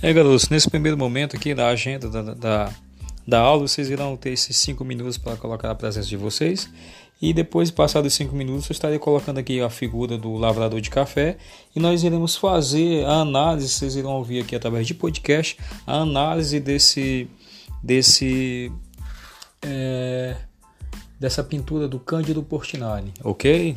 É, garotos, nesse primeiro momento aqui da agenda da, da, da aula, vocês irão ter esses 5 minutos para colocar a presença de vocês. E depois, passados 5 minutos, eu estarei colocando aqui a figura do lavrador de café e nós iremos fazer a análise, vocês irão ouvir aqui através de podcast, a análise desse, desse é, dessa pintura do Cândido Portinari, ok?